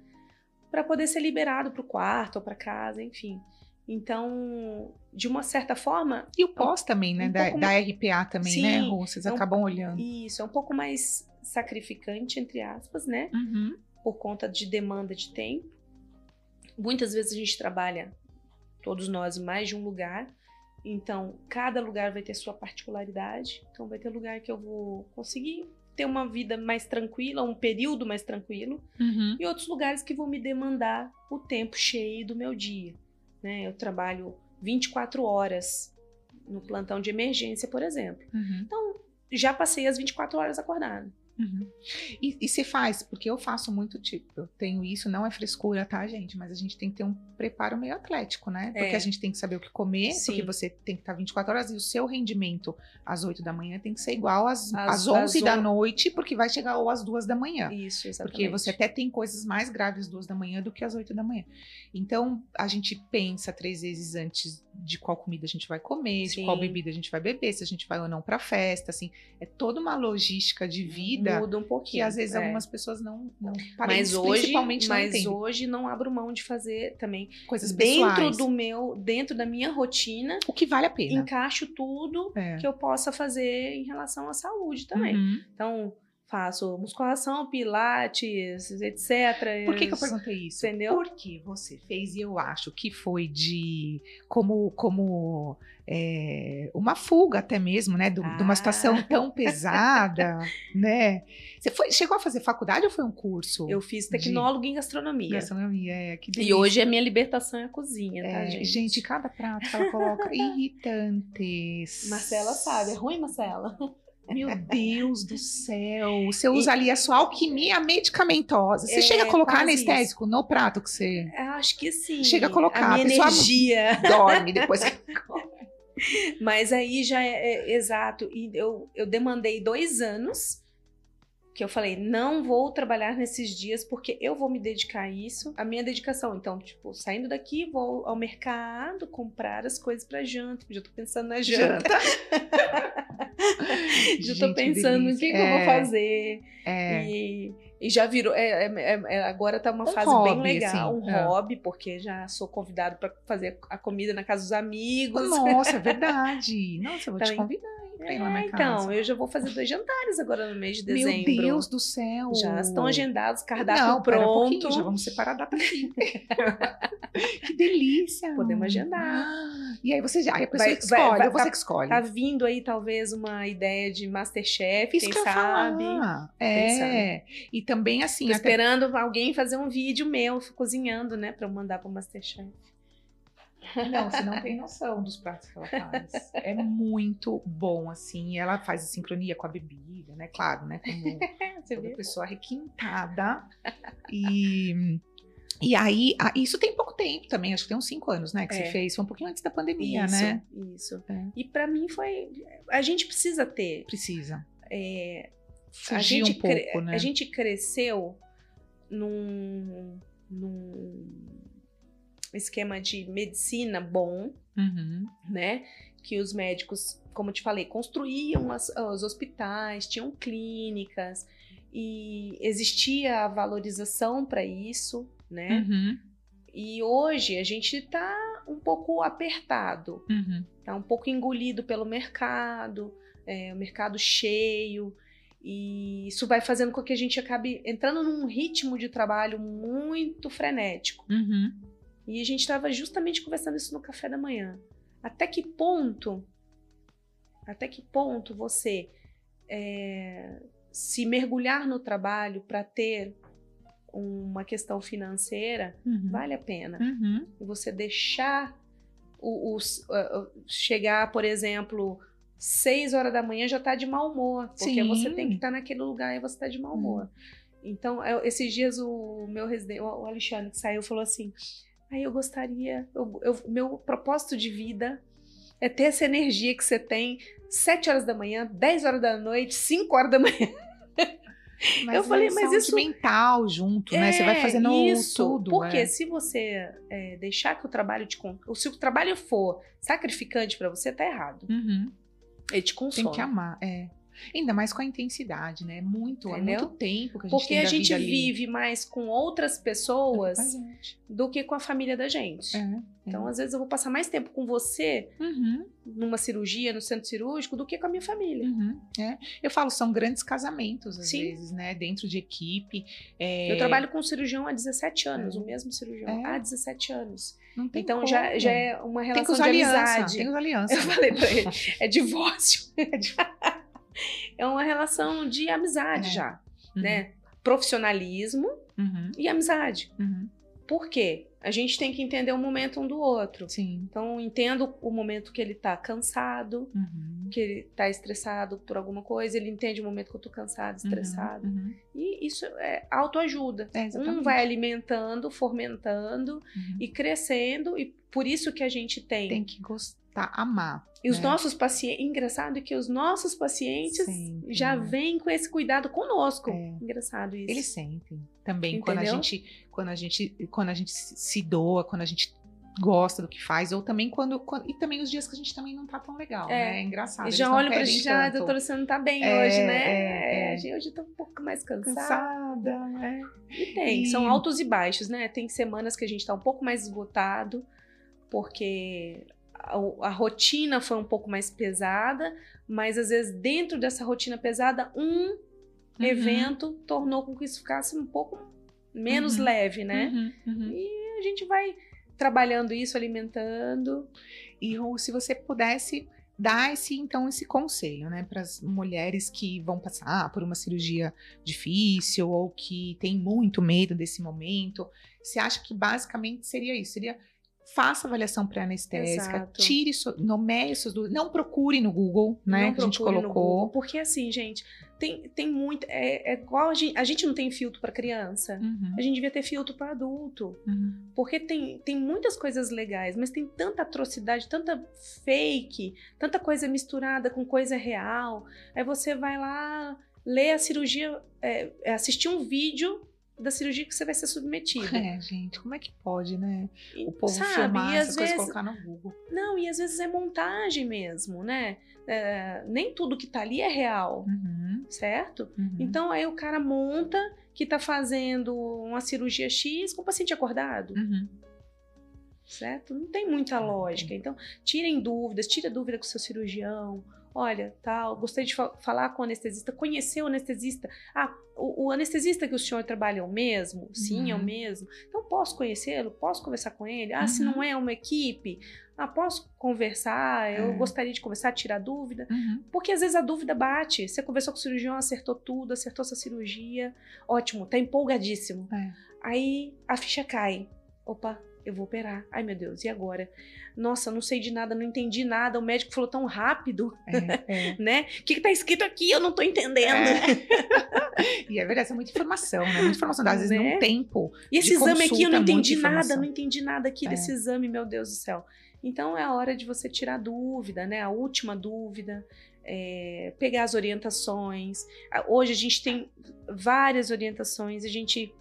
para poder ser liberado para o quarto ou para casa, enfim. Então, de uma certa forma, E o pós também, né? um da, pouco da mais- RPA também, Sim, né, Rô? Vocês é um- acabam olhando. isso é um pouco mais sacrificante, entre aspas, né? Uhum. por conta de demanda de tempo. Muitas vezes a gente trabalha, todos nós, em mais de um lugar. Então, cada lugar vai ter sua particularidade. Então, vai ter lugar que eu vou conseguir ter uma vida mais tranquila, um período mais tranquilo. Uhum. E outros lugares que vão me demandar o tempo cheio do meu dia. Né? Eu trabalho 24 horas no plantão de emergência, por exemplo. Uhum. Já passei as 24 horas acordada. Uhum. E, e se faz, porque eu faço muito tipo, eu tenho isso, não é frescura, tá, gente? Mas a gente tem que ter um preparo meio atlético, né? Porque É. a gente tem que saber o que comer, Sim. porque você tem que estar 24 horas e o seu rendimento às 8 da manhã tem que ser igual às, Às- às 11 às da noite, porque vai chegar ou às 2 da manhã. Isso, exatamente. Porque você até tem coisas mais graves às duas da manhã do que às oito da manhã. Então, a gente pensa três vezes antes de qual comida a gente vai comer, de qual Sim. bebida a gente vai beber, se a gente vai ou não pra festa, assim. É toda uma logística de vida muda um que pouquinho. às vezes é. algumas pessoas não, não Mas parentes, hoje, principalmente não mas entendem. hoje não abro mão de fazer também coisas dentro pessoais. do meu, dentro da minha rotina, O que vale a pena. encaixo tudo É. que eu possa fazer em relação à saúde também. Uhum. Então, faço musculação, pilates, etc. Por que, que eu perguntei isso? Entendeu? Porque você fez e eu acho que foi de como como é, uma fuga até mesmo, né, do- de uma Ah. situação tão pesada, né? Você foi, chegou a fazer faculdade ou foi um curso? Eu fiz tecnólogo em gastronomia. Gastronomia, é, que E delícia. hoje a minha libertação é a cozinha, tá, É, gente? gente, cada prato que ela coloca irritantes. Marcela sabe, é ruim, Marcela? Meu Deus do céu. Você usa E- ali a sua alquimia medicamentosa. Você É, chega a colocar anestésico no prato que você Eu acho que sim. Chega a colocar, a minha a energia. dorme depois que Mas aí já é, é- exato. E eu, eu demandei dois anos que eu falei, não vou trabalhar nesses dias porque eu vou me dedicar a isso. A minha dedicação. Então, tipo, saindo daqui, vou ao mercado comprar as coisas pra janta. Já tô pensando na janta. Já tô pensando no que, que eu vou É, fazer. É. E, e já virou. é- é- é- agora tá uma Um fase bem hobby, legal, assim, um é. hobby, porque já sou convidado para fazer a comida na casa dos amigos. Nossa, é verdade. Nossa, eu vou te Então, convidar pra ir lá É, na então, casa. eu já vou fazer dois jantares agora no mês de dezembro. Meu Deus do céu. Já estão agendados, cardápio Não, um pronto. pouquinho, já vamos separar a data aqui. que delícia. Podemos agendar. Ah, E aí você já, aí a pessoa Vai- que vai- escolhe, vai- ou você tá- que escolhe. Tá vindo aí talvez uma ideia de Masterchef, Isso quem que eu ia sabe. É. E também assim, Tô até- esperando alguém fazer um vídeo meu cozinhando, né, para eu mandar pro Masterchef. Não, você não tem noção dos pratos que ela faz. É muito bom, assim. Ela faz a sincronia com a bebida, né? Claro, né? Como Você toda pessoa requintada. E, e aí, isso tem pouco tempo também, acho que tem uns cinco anos, né? Que É. você fez. Foi um pouquinho antes da pandemia, isso, né? Isso. É. E para mim foi. A gente precisa ter. Precisa. é, a Fugir gente um pouco, cre- né? A gente cresceu num, num esquema de medicina bom, Uhum. né? Que os médicos, como te falei, construíam as- os hospitais, tinham clínicas e existia a valorização para isso, né? Uhum. E hoje a gente está um pouco apertado, Uhum. tá um pouco engolido pelo mercado, é, o mercado cheio, e isso vai fazendo com que a gente acabe entrando num ritmo de trabalho muito frenético. Uhum. E a gente estava justamente conversando isso no café da manhã. até que ponto, até que ponto você é, se mergulhar no trabalho para ter uma questão financeira uhum. vale a pena. Uhum. Você deixar o, o uh, chegar, por exemplo, seis horas da manhã já está de mau humor, porque Sim. você tem que estar tá naquele lugar e você está de mau humor. Uhum. Então, eu, esses dias o meu residente, o Alexandre que saiu, falou assim: aí eu gostaria, eu, eu, meu propósito de vida é ter essa energia que você tem sete horas da manhã, dez horas da noite, cinco horas da manhã. Mas eu falei, mas isso mental junto, é, né? Você vai é, fazendo isso, tudo. Porque é. se você é, deixar que o trabalho te se o trabalho for sacrificante para você, tá errado. Uhum. Ele te consome. Tem que amar, é. Ainda mais com a intensidade, né? Muito, Entendeu? há muito tempo que a gente Porque a gente vive ali. mais com outras pessoas do que com a família da gente. É, é. então, às vezes, eu vou passar mais tempo com você uhum. numa cirurgia, no centro cirúrgico, do que com a minha família. Uhum. É. Eu falo, são grandes casamentos, às Sim. vezes, né? Dentro de equipe. É. Eu trabalho com um cirurgião há 17 anos, é. o mesmo cirurgião há 17 anos. então já, já é uma relação de aliança, amizade. Tem os alianças. Eu falei pra ele, é divórcio. É divórcio é uma relação de amizade é. já, uhum. né? Profissionalismo uhum. e amizade. Uhum. Por quê? A gente tem que entender o momento um do outro. Sim. Então, entendo o momento que ele tá cansado, uhum. que ele tá estressado por alguma coisa, ele entende o momento que eu tô cansado, uhum, estressado. Uhum. E isso é autoajuda. É, um vai alimentando, fomentando uhum. e crescendo, e por isso que a gente tem. Tem que gostar, amar. E os é. nossos pacientes, engraçado é que os nossos pacientes Sempre, já né? vêm com esse cuidado conosco. É. Engraçado isso. Eles sentem também Entendeu? quando a gente, quando a gente, quando a gente se doa, quando a gente gosta do que faz, ou também quando, quando, e também os dias que a gente também não tá tão legal, é, né? É engraçado. Já olho pra gente, ah, doutora, você não tá bem é, hoje, né? É, é. hoje eu tô um pouco mais cansada. Cansada, é. E tem, e... são altos e baixos, né? Tem semanas que a gente tá um pouco mais esgotado, porque a, a, rotina foi um pouco mais pesada, mas às vezes dentro dessa rotina pesada, um uhum. evento tornou com que isso ficasse um pouco menos uhum. leve, né? Uhum. uhum. E a gente vai trabalhando isso, alimentando. E ou se você pudesse dar esse então esse conselho, né, para as mulheres que vão passar por uma cirurgia difícil ou que têm muito medo desse momento, você acha que basicamente seria isso? Seria faça avaliação pré-anestésica, tire, so, nomeie suas dúvidas, não procure no Google, né, não que a gente colocou. Google, porque assim, gente, tem, tem muito, é, é igual a gente, a gente não tem filtro para criança, uhum. a gente devia ter filtro para adulto, uhum. porque tem, tem muitas coisas legais, mas tem tanta atrocidade, tanta fake, tanta coisa misturada com coisa real, aí você vai lá ler a cirurgia, é, assistir um vídeo da cirurgia que você vai ser submetido. É, gente, como é que pode, né? O povo Sabe, filmar essas vezes, coisas colocar no Google. Não, e às vezes é montagem mesmo, né? É, nem tudo que tá ali é real, uhum. certo? Uhum. Então aí o cara monta que tá fazendo uma cirurgia X com o paciente acordado. Uhum. Certo? Não tem muita lógica. Então, tirem dúvidas, tira dúvida com o seu cirurgião, olha, tal, gostei de fa falar com o anestesista, conhecer o anestesista. Ah, o, o, anestesista que o senhor trabalha é o mesmo? Sim, uhum. é o uhum. mesmo. Então, posso conhecê-lo? Posso conversar com ele? Ah, uhum. se não uhum. é uma equipe, ah, posso conversar? Eu é. gostaria de conversar, tirar dúvida. Uhum. Porque às vezes a dúvida bate. Você conversou com o cirurgião, acertou tudo, acertou sua cirurgia. Ótimo, tá empolgadíssimo. É. Aí a ficha cai. Opa, eu vou operar. Ai, meu Deus, e agora? Nossa, não sei de nada, não entendi nada. O médico falou tão rápido, é, é. né? O que, que tá escrito aqui? Eu não tô entendendo. É. e é verdade, é muita informação, né? Muita informação, às vezes né? num tempo. E esse exame aqui eu não entendi nada, não entendi nada aqui é. desse exame, meu Deus do céu. Então é a hora de você tirar dúvida, né? A última dúvida. É, pegar as orientações. Hoje a gente tem várias orientações, a gente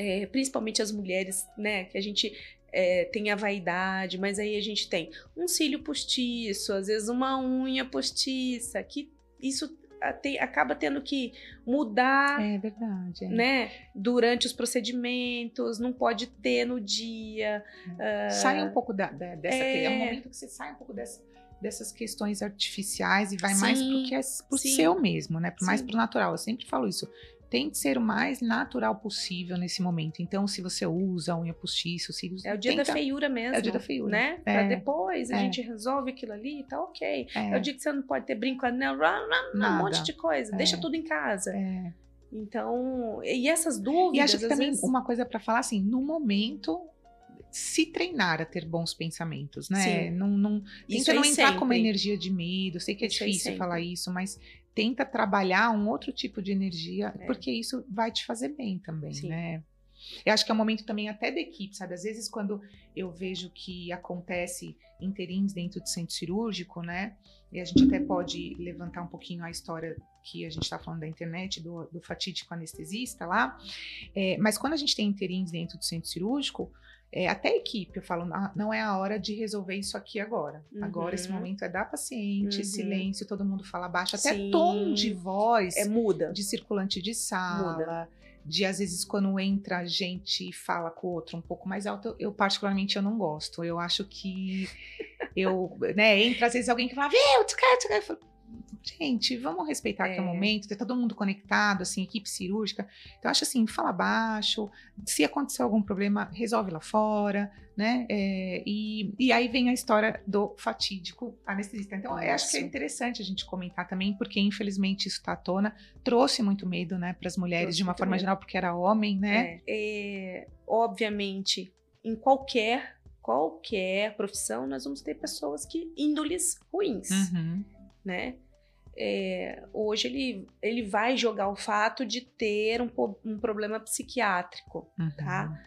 é, principalmente as mulheres, né? Que a gente é, tem a vaidade, mas aí a gente tem um cílio postiço, às vezes uma unha postiça, que isso tem, acaba tendo que mudar, é verdade, é. né? Durante os procedimentos, não pode ter no dia. Uh, sai um pouco da, da, dessa, é... é um momento que você sai um pouco dessa, dessas questões artificiais e vai sim, mais pro que é pro sim, seu mesmo, né? Mais pro natural. Eu sempre falo isso tente ser o mais natural possível nesse momento. Então, se você usa unha postiça, cílios... É o dia da feiura mesmo. É o dia da feiura. Né? É. Pra depois a É. gente resolve aquilo ali, tá ok. É. É. o dia que você não pode ter brinco anel, um monte de coisa. É. Deixa tudo em casa. É. Então, e essas dúvidas. E acho que também vezes- uma coisa para falar assim, no momento se treinar a ter bons pensamentos, né? Sim. Não, não Isso tenta não entrar com uma sempre. energia de medo. Eu sei que é Isso difícil sempre. falar isso, mas tenta trabalhar um outro tipo de energia, É. porque isso vai te fazer bem também, Sim. né? Eu acho que é um momento também até da equipe, sabe? Às vezes quando eu vejo que acontece interins dentro do centro cirúrgico, né? E a gente até pode levantar um pouquinho a história que a gente está falando da internet, do, do fatídico anestesista lá. É, mas quando a gente tem interins dentro do centro cirúrgico, é, até a equipe, eu falo, "Ah, não é a hora de resolver isso aqui agora. Agora esse Uhum. momento é da paciente, Uhum. silêncio, todo mundo fala baixo, até Sim. tom de voz É muda. de circulante de sala, de às vezes quando entra gente e fala com o outro um pouco mais alto, eu, eu particularmente eu não gosto. Eu acho que eu, né, entra às vezes alguém que fala, viu, tchau", eu falo, gente, vamos respeitar que é o É. momento, tá todo mundo conectado, assim, equipe cirúrgica. Então, acho assim, fala baixo, se acontecer algum problema, resolve lá fora, né? É, e, e aí vem a história do fatídico anestesista. Então, eu acho que é interessante a gente comentar também, porque infelizmente isso está à tona, trouxe muito medo, né, para as mulheres Trouxe de uma forma medo. geral, porque era homem, né? É, é, obviamente, em qualquer qualquer profissão, nós vamos ter pessoas que índoles ruins, Uhum. né? É, hoje ele, ele vai jogar o fato de ter um, um problema psiquiátrico, Uhum. Tá.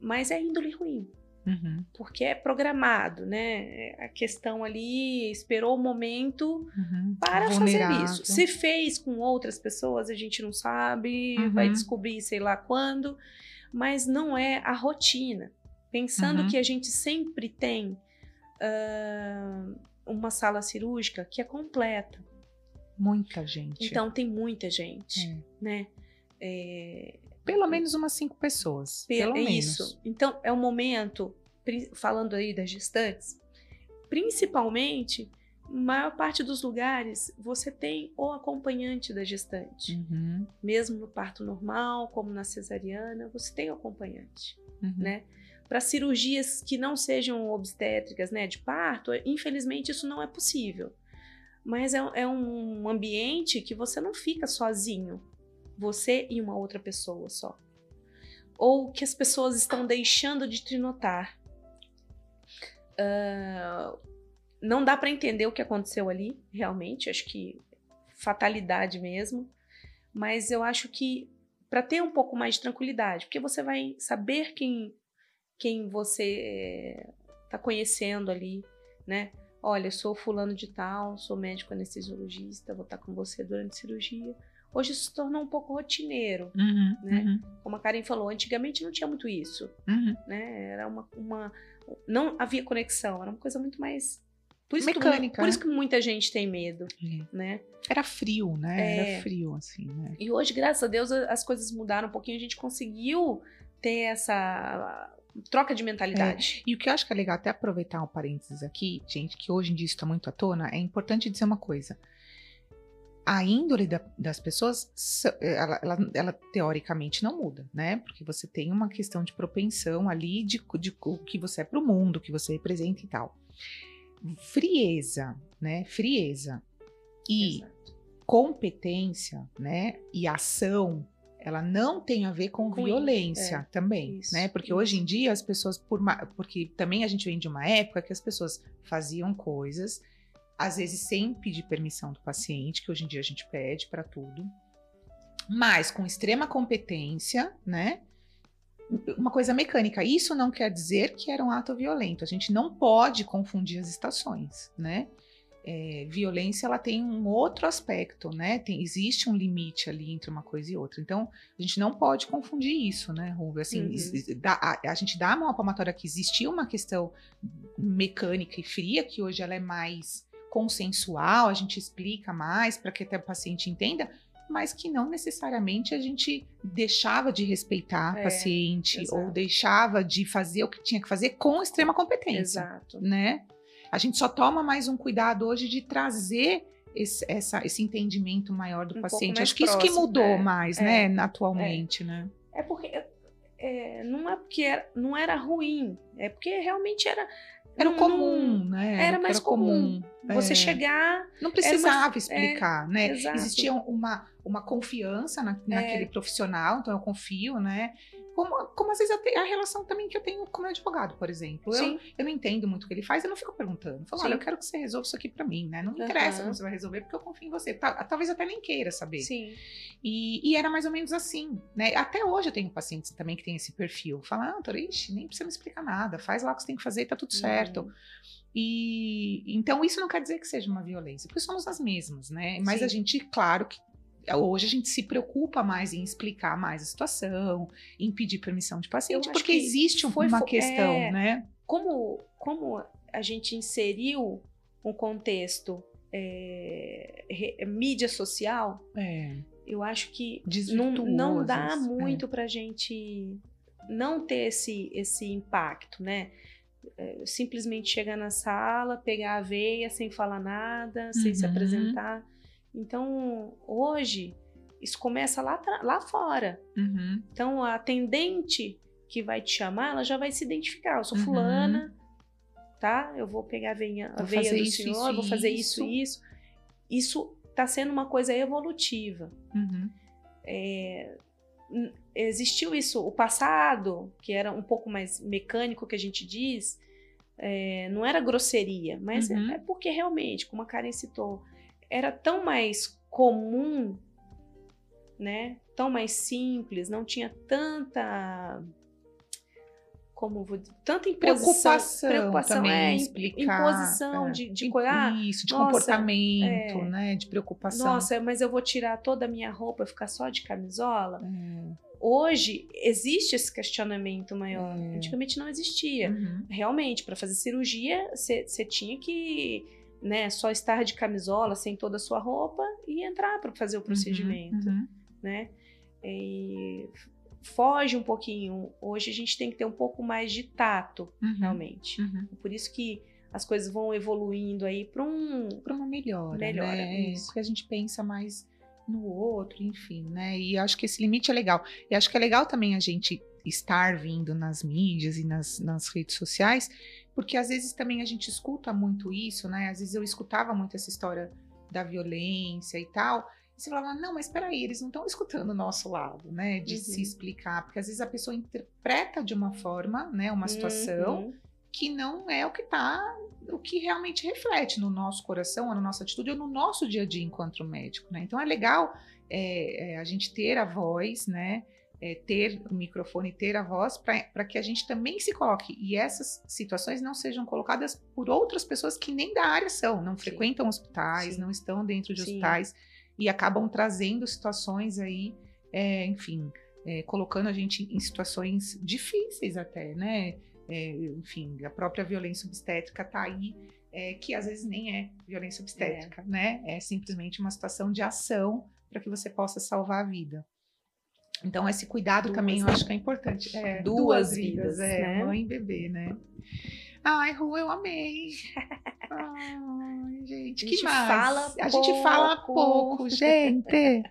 mas é índole ruim, Uhum. porque é programado, né? A questão ali esperou o momento Uhum. para Vulnerável. fazer isso. Se fez com outras pessoas, a gente não sabe, Uhum. vai descobrir sei lá quando, mas não é a rotina. Pensando Uhum. que a gente sempre tem ah, uma sala cirúrgica que é completa. Muita gente. Então tem muita gente, É. né? É, Pelo menos umas cinco pessoas. Pelo é menos. isso. Então é um momento, falando aí das gestantes, principalmente, maior parte dos lugares você tem o acompanhante da gestante. Uhum. Mesmo no parto normal, como na cesariana, você tem o acompanhante, Uhum. né? Para cirurgias que não sejam obstétricas, né, de parto, infelizmente isso não é possível. Mas é, é um ambiente que você não fica sozinho, você e uma outra pessoa só. Ou que as pessoas estão deixando de te notar. Ah, não dá para entender o que aconteceu ali, realmente, acho que fatalidade mesmo. Mas eu acho que para ter um pouco mais de tranquilidade, porque você vai saber quem quem você está conhecendo ali, né? Olha, eu sou fulano de tal, sou médico anestesiologista, vou estar com você durante a cirurgia. Hoje isso se tornou um pouco rotineiro, Uhum. né? Uhum. como a Karen falou, antigamente não tinha muito isso, Uhum. né? Era uma, uma não havia conexão, era uma coisa muito mais por isso Mecânica, que, por né? isso que muita gente tem medo, É. né? Era frio, né? É. Era frio, assim, né? E hoje, graças a Deus, as coisas mudaram um pouquinho, a gente conseguiu ter essa troca de mentalidade. E o que eu acho que é legal, até aproveitar um parênteses aqui, gente, que hoje em dia isso está muito à tona, é importante dizer uma coisa. A índole da- das pessoas, sa- ela, ela- ela teoricamente não muda, né? Porque você tem uma questão de propensão ali de, de o que você é para o mundo, o que você representa e tal. Frieza, né? Frieza e Exato. competência, né? E ação, ela não tem a ver com, Com violência isso, é. também, Isso, né? Porque isso. hoje em dia as pessoas, por ma- porque também a gente vem de uma época que as pessoas faziam coisas, às vezes sem pedir permissão do paciente, que hoje em dia a gente pede para tudo, mas com extrema competência, né? Uma coisa mecânica. Isso não quer dizer que era um ato violento. A gente não pode confundir as estações, né? É, violência ela tem um outro aspecto, né? Tem, existe um limite ali entre uma coisa e outra. Então, a gente não pode confundir isso, né, Rubio? Assim, Uhum. a, a gente dá a mão à palmatória que existia uma questão mecânica e fria, que hoje ela é mais consensual, a gente explica mais para que até o paciente entenda, mas que não necessariamente a gente deixava de respeitar É, paciente exato. ou deixava de fazer o que tinha que fazer com extrema competência Exato. né? A gente só toma mais um cuidado hoje de trazer esse, essa, esse entendimento maior do Um paciente. mais Acho que isso que próximo, mudou é, mais, é, né, atualmente, né? É porque é, não é porque era, não era ruim, é porque realmente era. Era não- comum, né? era o que mais comum. Você É. chegar. Não precisava uma- explicar, né? exato. Existia uma, uma confiança na- naquele profissional, então eu confio, né? Como, como às vezes eu a relação também que eu tenho com o meu advogado, por exemplo. Eu, Sim, eu não entendo muito o que ele faz, eu não fico perguntando. Eu falo, Sim. olha, eu quero que você resolva isso aqui pra mim, né? Não me interessa como você vai resolver, porque eu confio em você. Ta- Talvez eu até nem queira saber. sim. E, e era mais ou menos assim, né? Até hoje eu tenho pacientes também que têm esse perfil. Fala, ah, doutora, ixi, nem precisa me explicar nada. Faz lá o que você tem que fazer, tá tudo certo. Uhum. E então isso não quer dizer que seja uma violência, porque somos as mesmas, né? Mas Sim. a gente, claro que hoje a gente se preocupa mais em explicar mais a situação, em pedir permissão de paciente, porque que existe foi uma questão, é. né? Como, como a gente inseriu um contexto é, re- mídia social, É, eu acho que não, não dá é. muito pra gente não ter esse, esse impacto, né? É, simplesmente chegar na sala, pegar a veia sem falar nada, sem se Uhum. apresentar. Então, hoje, isso começa lá, lá fora. Uhum, Então, a atendente que vai te chamar, ela já vai se identificar. Eu sou Uhum. fulana, tá? Eu vou pegar a veia, a veia do isso, senhor, isso, vou fazer isso, isso. isso. Isso tá sendo uma coisa evolutiva. uhum, N- Existiu isso, o passado, que era um pouco mais mecânico, que a gente diz, é, não era grosseria, mas Uhum. é, é porque realmente, como a Karen citou, era tão mais comum, né? Tão mais simples, não tinha tanta. Como vou dizer, tanta imposição. Preocupação, também é, em im- explicar. imposição é. de, de coisa. Ah, Isso, de nossa, comportamento, é. né? De preocupação. nossa, mas eu vou tirar toda a minha roupa e ficar só de camisola? É, Hoje existe esse questionamento maior. É. Antigamente não existia. uhum, Realmente, para fazer cirurgia, você tinha que né, só estar de camisola, sem toda a sua roupa e entrar para fazer o procedimento. uhum, né? E foge um pouquinho. Hoje a gente tem que ter um pouco mais de tato, uhum, realmente. uhum. Por isso que as coisas vão evoluindo aí para um. para uma melhora, Melhora, né? isso. Porque a gente pensa mais no outro, enfim, né? E acho que esse limite é legal. E acho que é legal também a gente estar vindo nas mídias e nas, nas redes sociais, porque às vezes também a gente escuta muito isso, né? Às vezes eu escutava muito essa história da violência e tal. E você falava, não, mas peraí, eles não estão escutando o nosso lado, né? De Uhum. se explicar, porque às vezes a pessoa interpreta de uma forma, né? Uma situação Uhum. que não é o que tá, o que realmente reflete no nosso coração, ou na nossa atitude, ou no nosso dia a dia enquanto médico, né? Então é legal é, é, a gente ter a voz, né? É, ter o microfone, ter a voz, para que a gente também se coloque. E essas situações não sejam colocadas por outras pessoas que nem da área são, não frequentam hospitais, Sim. não estão dentro de Sim. hospitais e acabam trazendo situações aí, é, enfim, é, colocando a gente em situações difíceis até, né? É, enfim, a própria violência obstétrica está aí, é, que às vezes nem é violência obstétrica, né? É simplesmente uma situação de ação para que você possa salvar a vida. Então, esse cuidado Duas também eu vidas. acho que é importante. É, Duas vidas, é, né? mãe e bebê, né? Ai, Ru, eu amei. Ai, gente, A que gente mais? fala a gente fala pouco. pouco, gente.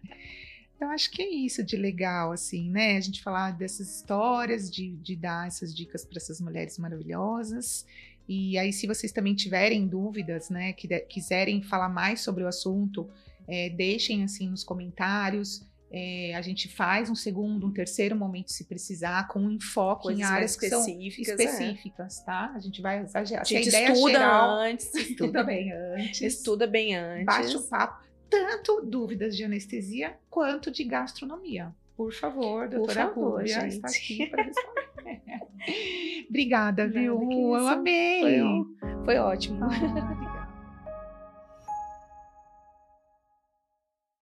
Eu acho que é isso de legal, assim, né? A gente falar dessas histórias, de, de dar essas dicas para essas mulheres maravilhosas. E aí, se vocês também tiverem dúvidas, né, que de- quiserem falar mais sobre o assunto, é, deixem assim nos comentários. É, a gente faz um segundo, um terceiro momento, se precisar, com um enfoque Coisas em áreas são específicas. é. específicas, tá? A gente vai exagerar. A gente ideia estuda geral, antes. estuda bem antes. Estuda bem antes. Bate o papo. Tanto dúvidas de anestesia quanto de gastronomia. Por favor, doutora gente. está aqui para responder. Obrigada, viu? Nada Eu amei. Foi, foi ótimo. Ai,